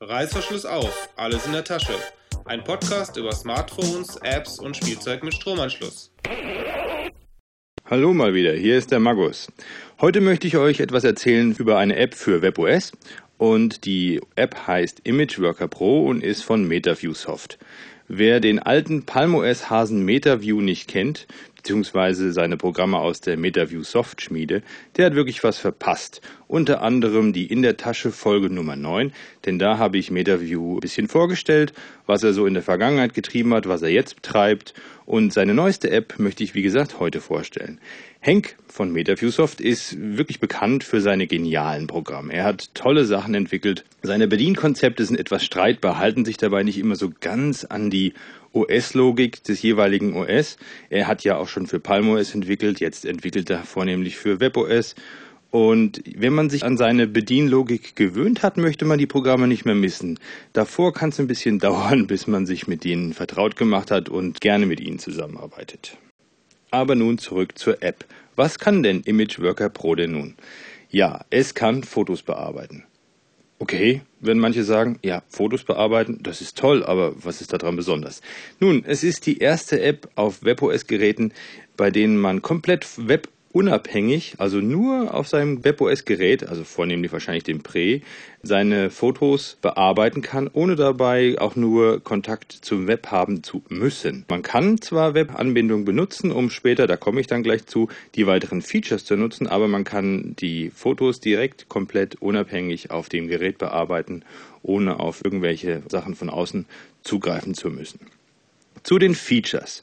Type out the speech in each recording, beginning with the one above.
Reißverschluss auf, alles in der Tasche. Ein Podcast über Smartphones, Apps und Spielzeug mit Stromanschluss. Hallo mal wieder, hier ist der Magus. Heute möchte ich euch etwas erzählen über eine App für WebOS und die App heißt ImageWorker Pro und ist von MetaViewSoft. Wer den alten PalmOS Hasen MetaView nicht kennt, beziehungsweise seine Programme aus der MetaView Soft Schmiede, der hat wirklich was verpasst. Unter anderem die In der Tasche Folge Nummer 9, denn da habe ich MetaView ein bisschen vorgestellt, was er so in der Vergangenheit getrieben hat, was er jetzt treibt und seine neueste App möchte ich wie gesagt heute vorstellen. Henk von MetaViewSoft ist wirklich bekannt für seine genialen Programme. Er hat tolle Sachen entwickelt. Seine Bedienkonzepte sind etwas streitbar, halten sich dabei nicht immer so ganz an die OS-Logik des jeweiligen OS. Er hat ja auch schon für PalmOS entwickelt, jetzt entwickelt er vornehmlich für WebOS. Und wenn man sich an seine Bedienlogik gewöhnt hat, möchte man die Programme nicht mehr missen. Davor kann es ein bisschen dauern, bis man sich mit ihnen vertraut gemacht hat und gerne mit ihnen zusammenarbeitet. Aber nun zurück zur App. Was kann denn ImageWorker Pro denn nun? Ja, es kann Fotos bearbeiten. Okay, wenn manche sagen, ja, Fotos bearbeiten, das ist toll, aber was ist daran besonders? Nun, es ist die erste App auf WebOS-Geräten, bei denen man komplett Web unabhängig, also nur auf seinem WebOS-Gerät, also vornehmlich wahrscheinlich dem Pre, seine Fotos bearbeiten kann, ohne dabei auch nur Kontakt zum Web haben zu müssen. Man kann zwar Webanbindung benutzen, um später, da komme ich dann gleich zu, die weiteren Features zu nutzen, aber man kann die Fotos direkt komplett unabhängig auf dem Gerät bearbeiten, ohne auf irgendwelche Sachen von außen zugreifen zu müssen. Zu den Features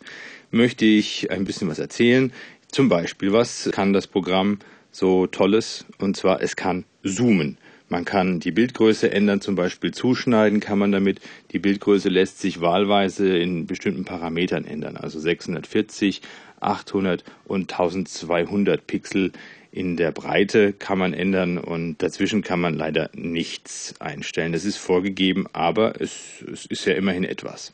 möchte ich ein bisschen was erzählen. Zum Beispiel, was kann das Programm so Tolles? Und zwar, es kann zoomen. Man kann die Bildgröße ändern, zum Beispiel zuschneiden kann man damit. Die Bildgröße lässt sich wahlweise in bestimmten Parametern ändern, also 640, 800 und 1200 Pixel in der Breite kann man ändern und dazwischen kann man leider nichts einstellen. Das ist vorgegeben, aber es, es ist ja immerhin etwas.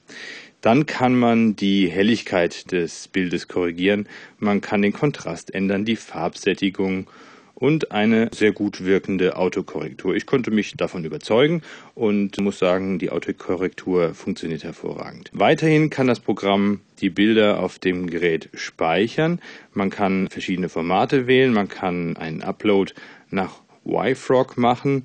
Dann kann man die Helligkeit des Bildes korrigieren, man kann den Kontrast ändern, die Farbsättigung und eine sehr gut wirkende Autokorrektur. Ich konnte mich davon überzeugen und muss sagen, die Autokorrektur funktioniert hervorragend. Weiterhin kann das Programm die Bilder auf dem Gerät speichern. Man kann verschiedene Formate wählen, man kann einen Upload nach YFrog machen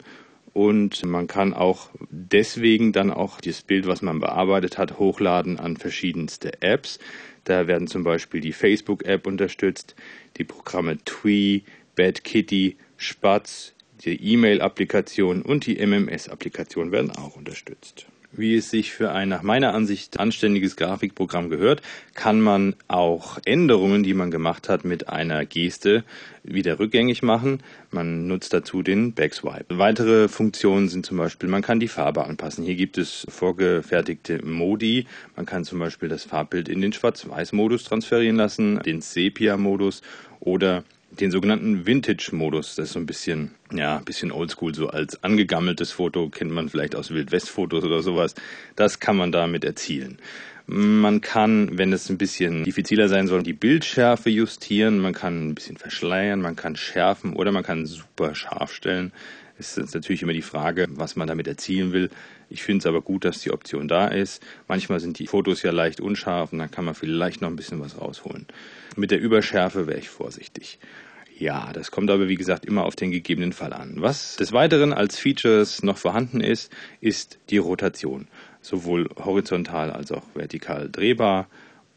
und man kann auch deswegen dann auch das Bild, was man bearbeitet hat, hochladen an verschiedenste Apps. Da werden zum Beispiel die Facebook-App unterstützt, die Programme Twee, Bad Kitty, Spatz, die E-Mail-Applikation und die MMS-Applikation werden auch unterstützt wie es sich für ein nach meiner Ansicht anständiges Grafikprogramm gehört, kann man auch Änderungen, die man gemacht hat, mit einer Geste wieder rückgängig machen. Man nutzt dazu den Backswipe. Weitere Funktionen sind zum Beispiel, man kann die Farbe anpassen. Hier gibt es vorgefertigte Modi. Man kann zum Beispiel das Farbbild in den Schwarz-Weiß-Modus transferieren lassen, den Sepia-Modus oder den sogenannten Vintage-Modus. Das ist so ein bisschen, ja, ein bisschen oldschool, so als angegammeltes Foto kennt man vielleicht aus Wildwest-Fotos oder sowas. Das kann man damit erzielen. Man kann, wenn es ein bisschen diffiziler sein soll, die Bildschärfe justieren, man kann ein bisschen verschleiern, man kann schärfen oder man kann super scharf stellen. Es ist natürlich immer die Frage, was man damit erzielen will. Ich finde es aber gut, dass die Option da ist. Manchmal sind die Fotos ja leicht unscharf und dann kann man vielleicht noch ein bisschen was rausholen. Mit der Überschärfe wäre ich vorsichtig. Ja, das kommt aber wie gesagt immer auf den gegebenen Fall an. Was des Weiteren als Features noch vorhanden ist, ist die Rotation. Sowohl horizontal als auch vertikal drehbar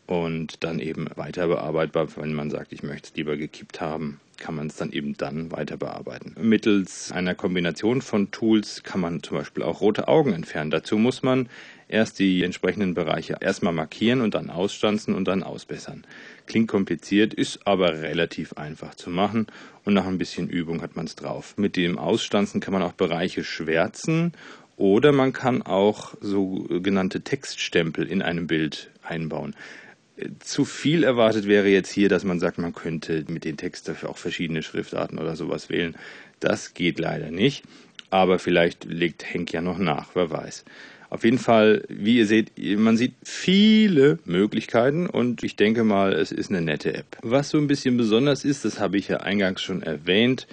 und dann eben weiter bearbeitbar, wenn man sagt, ich möchte es lieber gekippt haben, kann man es dann eben dann weiter bearbeiten. Mittels einer Kombination von Tools kann man zum Beispiel auch rote Augen entfernen. Dazu muss man erst die entsprechenden Bereiche erstmal markieren und dann ausstanzen und dann ausbessern. Klingt kompliziert, ist aber relativ einfach zu machen und nach ein bisschen Übung hat man es drauf. Mit dem Ausstanzen kann man auch Bereiche schwärzen oder man kann auch sogenannte Textstempel in einem Bild einbauen zu viel erwartet wäre jetzt hier, dass man sagt, man könnte mit den Text dafür auch verschiedene Schriftarten oder sowas wählen. Das geht leider nicht, aber vielleicht legt Henk ja noch nach, wer weiß. Auf jeden Fall, wie ihr seht, man sieht viele Möglichkeiten und ich denke mal, es ist eine nette App. Was so ein bisschen besonders ist, das habe ich ja eingangs schon erwähnt,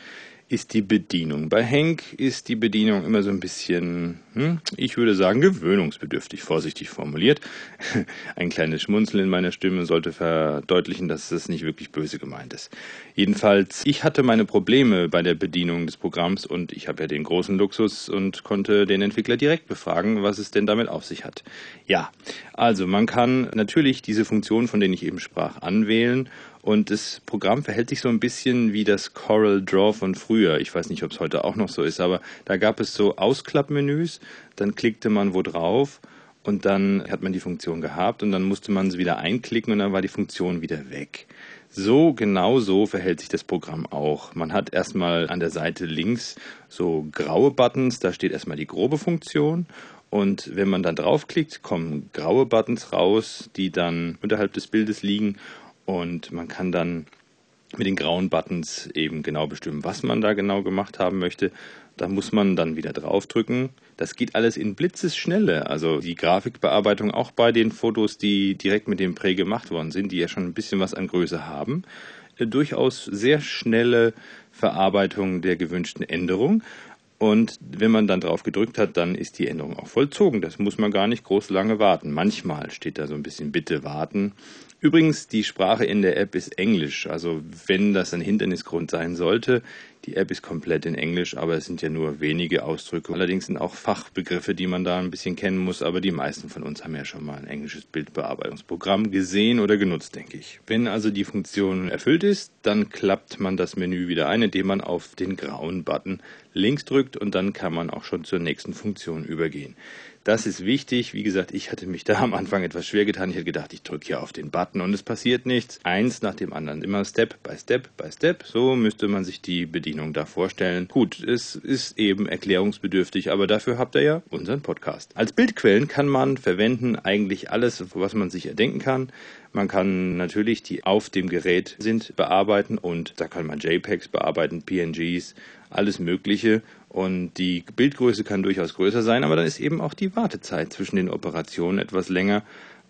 ist die Bedienung. Bei Henk ist die Bedienung immer so ein bisschen, ich würde sagen gewöhnungsbedürftig, vorsichtig formuliert. Ein kleines Schmunzeln in meiner Stimme sollte verdeutlichen, dass es nicht wirklich böse gemeint ist. Jedenfalls, ich hatte meine Probleme bei der Bedienung des Programms und ich habe ja den großen Luxus und konnte den Entwickler direkt befragen, was es denn damit auf sich hat. Ja, also man kann natürlich diese Funktionen, von denen ich eben sprach, anwählen und das Programm verhält sich so ein bisschen wie das Coral Draw von früher. Ich weiß nicht, ob es heute auch noch so ist, aber da gab es so Ausklappmenüs, dann klickte man wo drauf und dann hat man die Funktion gehabt und dann musste man sie wieder einklicken und dann war die Funktion wieder weg. So genau so verhält sich das Programm auch. Man hat erstmal an der Seite links so graue Buttons, da steht erstmal die grobe Funktion und wenn man dann draufklickt, kommen graue Buttons raus, die dann unterhalb des Bildes liegen und man kann dann mit den grauen Buttons eben genau bestimmen, was man da genau gemacht haben möchte. Da muss man dann wieder draufdrücken. Das geht alles in Blitzesschnelle. Also die Grafikbearbeitung auch bei den Fotos, die direkt mit dem Prä gemacht worden sind, die ja schon ein bisschen was an Größe haben. Äh, durchaus sehr schnelle Verarbeitung der gewünschten Änderung. Und wenn man dann drauf gedrückt hat, dann ist die Änderung auch vollzogen. Das muss man gar nicht groß lange warten. Manchmal steht da so ein bisschen Bitte warten. Übrigens, die Sprache in der App ist Englisch. Also wenn das ein Hindernisgrund sein sollte, die App ist komplett in Englisch, aber es sind ja nur wenige Ausdrücke. Allerdings sind auch Fachbegriffe, die man da ein bisschen kennen muss, aber die meisten von uns haben ja schon mal ein englisches Bildbearbeitungsprogramm gesehen oder genutzt, denke ich. Wenn also die Funktion erfüllt ist, dann klappt man das Menü wieder ein, indem man auf den grauen Button links drückt und dann kann man auch schon zur nächsten Funktion übergehen. Das ist wichtig. Wie gesagt, ich hatte mich da am Anfang etwas schwer getan. Ich hätte gedacht, ich drücke hier auf den Button und es passiert nichts. Eins nach dem anderen. Immer Step by Step by Step. So müsste man sich die Bedienung da vorstellen. Gut, es ist eben erklärungsbedürftig, aber dafür habt ihr ja unseren Podcast. Als Bildquellen kann man verwenden eigentlich alles, was man sich erdenken kann. Man kann natürlich die auf dem Gerät sind bearbeiten und da kann man JPEGs bearbeiten, PNGs, alles Mögliche. Und die Bildgröße kann durchaus größer sein, aber dann ist eben auch die Wartezeit zwischen den Operationen etwas länger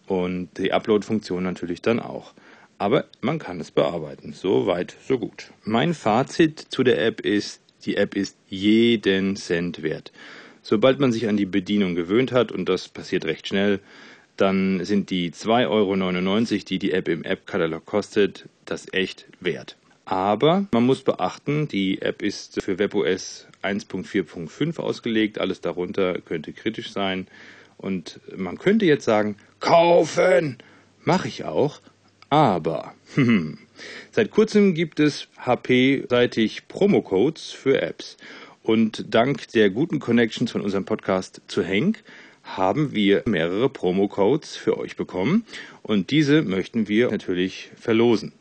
und die Upload-Funktion natürlich dann auch. Aber man kann es bearbeiten. So weit, so gut. Mein Fazit zu der App ist, die App ist jeden Cent wert. Sobald man sich an die Bedienung gewöhnt hat, und das passiert recht schnell, dann sind die 2,99 Euro, die die App im App-Katalog kostet, das echt wert. Aber man muss beachten, die App ist für WebOS 1.4.5 ausgelegt. Alles darunter könnte kritisch sein. Und man könnte jetzt sagen, kaufen! Mache ich auch. Aber seit kurzem gibt es HP-seitig Promocodes für Apps. Und dank der guten Connections von unserem Podcast zu Henk haben wir mehrere Promocodes für euch bekommen. Und diese möchten wir natürlich verlosen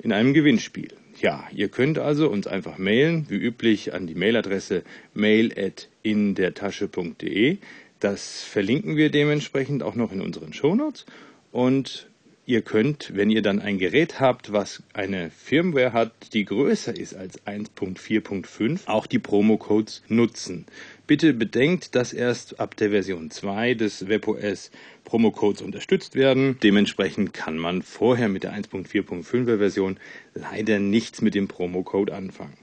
in einem Gewinnspiel. Ja, ihr könnt also uns einfach mailen, wie üblich an die Mailadresse mail@indertasche.de. Das verlinken wir dementsprechend auch noch in unseren Shownotes und ihr könnt, wenn ihr dann ein Gerät habt, was eine Firmware hat, die größer ist als 1.4.5, auch die Promo-Codes nutzen. Bitte bedenkt, dass erst ab der Version 2 des WebOS Promo-Codes unterstützt werden. Dementsprechend kann man vorher mit der 1.4.5er Version leider nichts mit dem Promo-Code anfangen.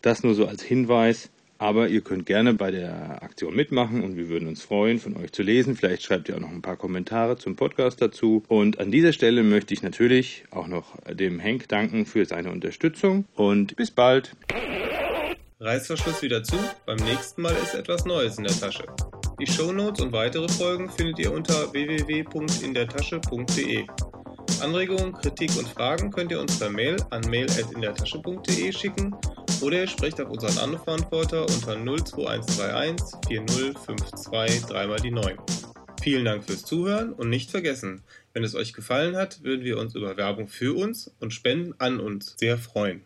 Das nur so als Hinweis. Aber ihr könnt gerne bei der Aktion mitmachen und wir würden uns freuen, von euch zu lesen. Vielleicht schreibt ihr auch noch ein paar Kommentare zum Podcast dazu. Und an dieser Stelle möchte ich natürlich auch noch dem Henk danken für seine Unterstützung und bis bald. Reißverschluss wieder zu, beim nächsten Mal ist etwas Neues in der Tasche. Die Shownotes und weitere Folgen findet ihr unter www.indertasche.de. Anregungen, Kritik und Fragen könnt ihr uns per Mail an mail.indertasche.de schicken oder ihr sprecht auf unseren Anrufbeantworter unter 02131 4052 3 mal die 9. Vielen Dank fürs Zuhören und nicht vergessen, wenn es euch gefallen hat, würden wir uns über Werbung für uns und Spenden an uns sehr freuen.